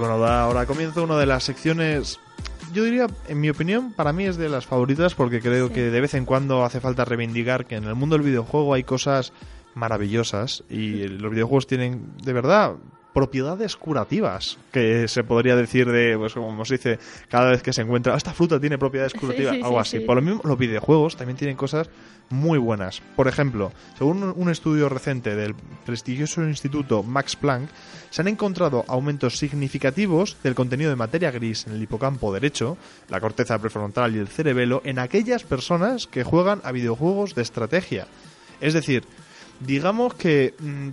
bueno, da- ahora comienza una de las secciones. Yo diría, en mi opinión, para mí es de las favoritas porque creo que de vez en cuando hace falta reivindicar que en el mundo del videojuego hay cosas maravillosas y los videojuegos tienen, de verdad, propiedades curativas, que se podría decir de, pues como se dice, cada vez que se encuentra, "Ah, esta fruta tiene propiedades curativas, sí, algo sí, así. sí. Por lo mismo, los videojuegos también tienen cosas muy buenas. Por ejemplo, según un- un estudio reciente del prestigioso instituto Max Planck, se han encontrado aumentos significativos del contenido de materia gris en el hipocampo derecho, la corteza prefrontal y el cerebelo en aquellas personas que juegan a videojuegos de estrategia. Es decir, digamos que mm,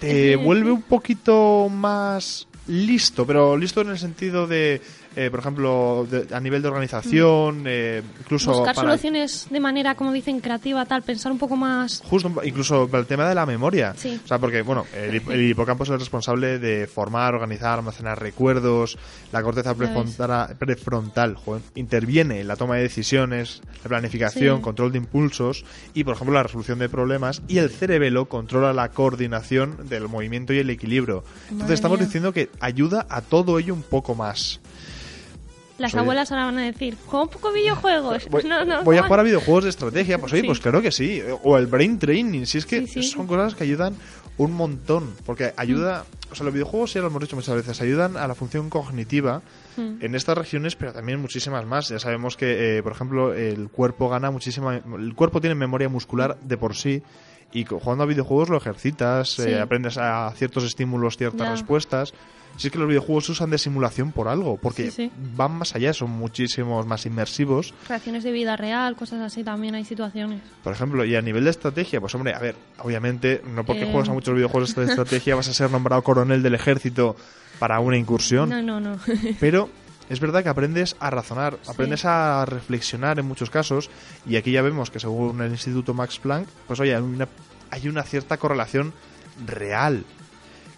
te vuelve un poquito más listo, pero listo en el sentido de, eh, por ejemplo, de- a nivel de organización, eh, incluso Buscar para- soluciones de manera, como dicen, creativa, tal, pensar un poco más. Justo, incluso para el tema de la memoria. Sí. O sea, porque, bueno, el, hip- el hipocampo es el responsable de formar, organizar, almacenar recuerdos. La corteza prefrontal, prefrontal joder, interviene en la toma de decisiones, la planificación, Sí. control de impulsos y, por ejemplo, la resolución de problemas. Y el cerebelo controla la coordinación del movimiento y el equilibrio. Entonces, Madre estamos mía. diciendo que ayuda a todo ello un poco más. Las Oye. abuelas ahora van a decir, juega un poco videojuegos. Voy, no, no, voy a jugar a videojuegos de estrategia. Pues oye, Sí. pues claro que sí. O el brain training. Si es que Sí, sí. son cosas que ayudan un montón. Porque ayuda. O sea, los videojuegos, ya lo hemos dicho muchas veces, ayudan a la función cognitiva Mm. en estas regiones, pero también muchísimas más. Ya sabemos que, eh, por ejemplo, el cuerpo gana muchísima. El cuerpo tiene memoria muscular de por sí. Y jugando a videojuegos lo ejercitas, Sí. eh, aprendes a ciertos estímulos, ciertas respuestas. Si es que los videojuegos usan de simulación por algo, porque Sí, sí. van más allá, son muchísimos más inmersivos. Reacciones de vida real, cosas así también hay situaciones. Por ejemplo, y a nivel de estrategia, pues hombre, a ver, obviamente, no porque Eh. juegas a muchos videojuegos de estrategia vas a ser nombrado coronel del ejército para una incursión. No, no, no. Pero es verdad que aprendes a razonar, aprendes a reflexionar en muchos casos, y aquí ya vemos que según el Instituto Max Planck, pues oye, hay una, hay una cierta correlación real.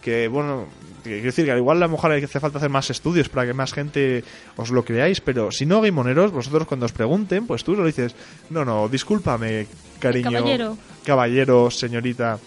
Que bueno, quiero decir que igual a lo mejor hace falta hacer más estudios para que más gente os lo creáis, pero si no, gamoneros, vosotros cuando os pregunten, pues tú lo dices, no, no, discúlpame, cariño, Caballero. caballero, señorita,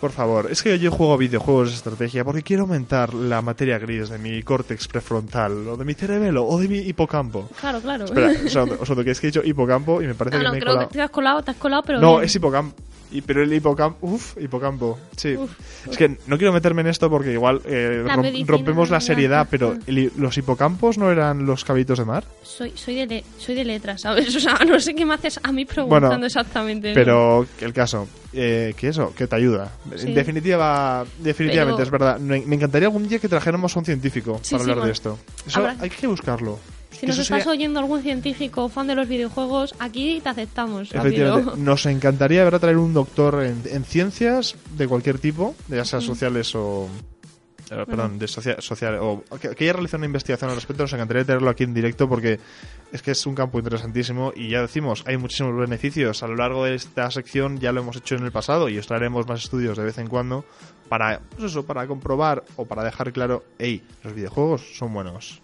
por favor, es que yo juego videojuegos de estrategia porque quiero aumentar la materia gris de mi córtex prefrontal, o de mi cerebelo, o de mi hipocampo. Claro, claro. Espera, o sea, o sea, que es que he dicho hipocampo y me parece no, que no, me he creo colado. que te has colado, te has colado, pero. No, bien. es hipocampo. Y, pero el hipocampo, uff, hipocampo, sí. Uf, es que no quiero meterme en esto porque igual eh, La rom- medicina, rompemos la seriedad, pero el- los hipocampos no eran los cabitos de mar. Soy, soy, de le- soy de letras, ¿sabes? O sea, no sé qué me haces a mí preguntando Bueno, exactamente. Pero el caso, eh, que eso, que te ayuda. Sí. En definitiva, definitivamente Pero- es verdad. Me, me encantaría algún día que trajéramos a un científico Sí, para sí, hablar de esto. Eso Habrá- hay que buscarlo. Si nos estás sería- oyendo algún científico o fan de los videojuegos, aquí te aceptamos. Nos encantaría ver a traer un doctor en, en ciencias de cualquier tipo, ya sean Mm. sociales o. eh, perdón, de socia- social, o que, que haya realizado una investigación al respecto, nos encantaría tenerlo aquí en directo porque es que es un campo interesantísimo y ya decimos, hay muchísimos beneficios. A lo largo de esta sección ya lo hemos hecho en el pasado y os traeremos más estudios de vez en cuando para, pues eso, para comprobar o para dejar claro, hey, los videojuegos son buenos.